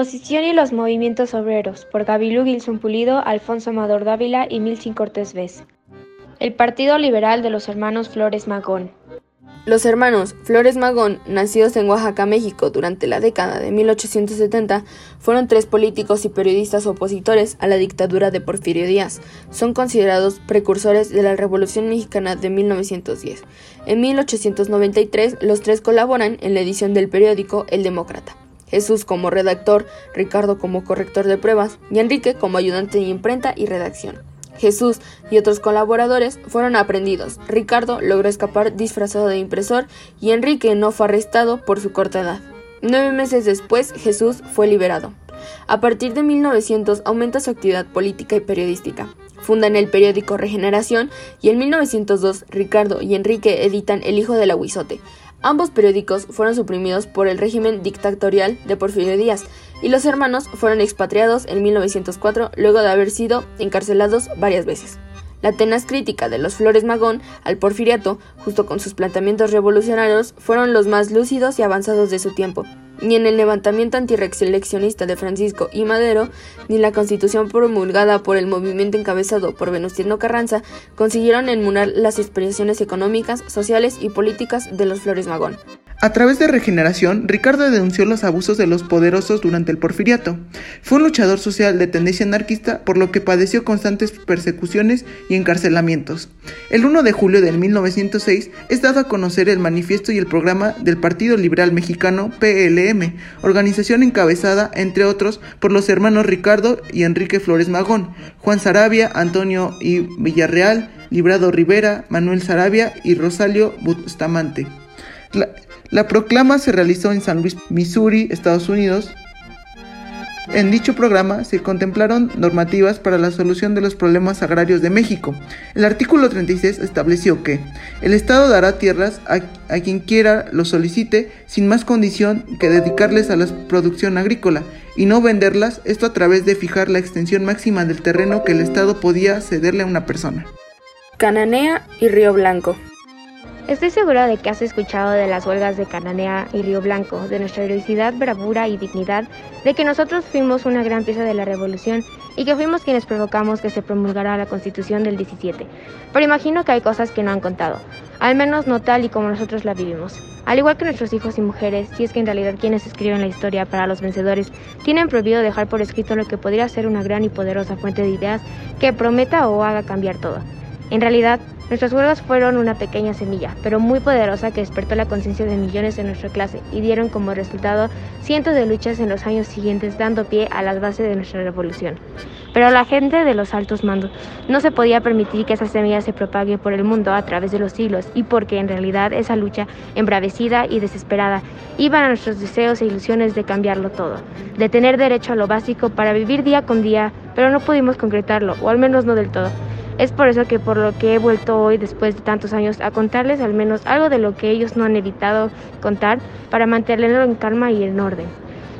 oposición y los movimientos obreros, por Gabilú Gilson Pulido, Alfonso Amador Dávila y Milcin Cortés Vez. El Partido Liberal de los Hermanos Flores Magón. Los hermanos Flores Magón, nacidos en Oaxaca, México, durante la década de 1870, fueron tres políticos y periodistas opositores a la dictadura de Porfirio Díaz. Son considerados precursores de la Revolución Mexicana de 1910. En 1893, los tres colaboran en la edición del periódico El Demócrata. Jesús como redactor, Ricardo como corrector de pruebas y Enrique como ayudante de imprenta y redacción. Jesús y otros colaboradores fueron aprendidos. Ricardo logró escapar disfrazado de impresor y Enrique no fue arrestado por su corta edad. Nueve meses después, Jesús fue liberado. A partir de 1900 aumenta su actividad política y periodística. Fundan el periódico Regeneración y en 1902 Ricardo y Enrique editan El Hijo del Aguizote. Ambos periódicos fueron suprimidos por el régimen dictatorial de Porfirio Díaz y los hermanos fueron expatriados en 1904 luego de haber sido encarcelados varias veces. La tenaz crítica de los Flores Magón al porfiriato, justo con sus planteamientos revolucionarios, fueron los más lúcidos y avanzados de su tiempo. Ni en el levantamiento antireeleccionista de Francisco y Madero, ni la constitución promulgada por el movimiento encabezado por Venustiano Carranza consiguieron enmunar las expresiones económicas, sociales y políticas de los Flores Magón. A través de Regeneración, Ricardo denunció los abusos de los poderosos durante el porfiriato. Fue un luchador social de tendencia anarquista, por lo que padeció constantes persecuciones y encarcelamientos. El 1 de julio de 1906 es dado a conocer el manifiesto y el programa del Partido Liberal Mexicano PLM, organización encabezada, entre otros, por los hermanos Ricardo y Enrique Flores Magón, Juan Sarabia, Antonio y Villarreal, Librado Rivera, Manuel Sarabia y Rosalio Bustamante. Proclama se realizó en San Luis, Missouri, Estados Unidos. En dicho programa se contemplaron normativas para la solución de los problemas agrarios de México. El artículo 36 estableció que el Estado dará tierras a, a, quien quiera lo solicite sin más condición que dedicarles a la producción agrícola y no venderlas, esto a través de fijar la extensión máxima del terreno que el Estado podía cederle a una persona. Cananea y Río Blanco. Estoy segura de que has escuchado de las huelgas de Cananea y Río Blanco, de nuestra heroicidad, bravura y dignidad, de que nosotros fuimos una gran pieza de la revolución y que fuimos quienes provocamos que se promulgara la constitución del 17. Pero imagino que hay cosas que no han contado, al menos no tal y como nosotros la vivimos. Al igual que nuestros hijos y mujeres, si es que en realidad quienes escriben la historia para los vencedores tienen prohibido dejar por escrito lo que podría ser una gran y poderosa fuente de ideas que prometa o haga cambiar todo. En realidad, Nuestras huelgas fueron una pequeña semilla, pero muy poderosa que despertó la conciencia de millones de nuestra clase y dieron como resultado cientos de luchas en los años siguientes dando pie a las bases de nuestra revolución. Pero la gente de los altos mandos no se podía permitir que esa semilla se propague por el mundo a través de los siglos y porque en realidad esa lucha embravecida y desesperada iba a nuestros deseos e ilusiones de cambiarlo todo, de tener derecho a lo básico para vivir día con día, pero no pudimos concretarlo, o al menos no del todo. Es por eso que por lo que he vuelto hoy, después de tantos años, a contarles al menos algo de lo que ellos no han evitado contar para mantenerlo en calma y en orden.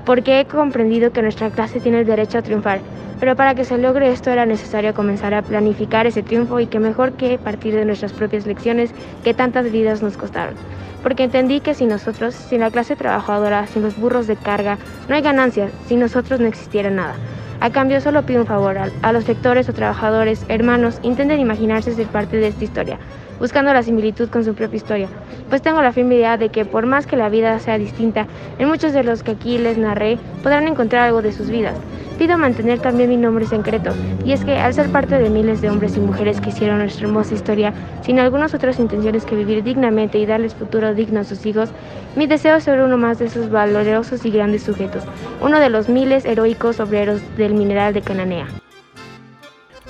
Porque he comprendido que nuestra clase tiene el derecho a triunfar, pero para que se logre esto era necesario comenzar a planificar ese triunfo y que mejor que partir de nuestras propias lecciones que tantas vidas nos costaron. Porque entendí que sin nosotros, sin la clase trabajadora, sin los burros de carga, no hay ganancias, sin nosotros no existiera nada. A cambio solo pido un favor a, los lectores o trabajadores, hermanos, intenten imaginarse ser parte de esta historia, buscando la similitud con su propia historia, pues tengo la firme idea de que por más que la vida sea distinta, en muchos de los que aquí les narré podrán encontrar algo de sus vidas pido mantener también mi nombre secreto, y es que al ser parte de miles de hombres y mujeres que hicieron nuestra hermosa historia, sin algunas otras intenciones que vivir dignamente y darles futuro digno a sus hijos, mi deseo es ser uno más de esos valorosos y grandes sujetos, uno de los miles heroicos obreros del mineral de Cananea.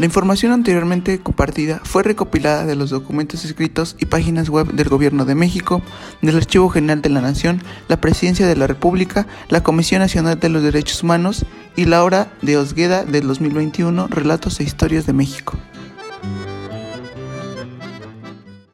La información anteriormente compartida fue recopilada de los documentos escritos y páginas web del Gobierno de México, del Archivo General de la Nación, la Presidencia de la República, la Comisión Nacional de los Derechos Humanos y la Hora de Osgueda del 2021, Relatos e Historias de México.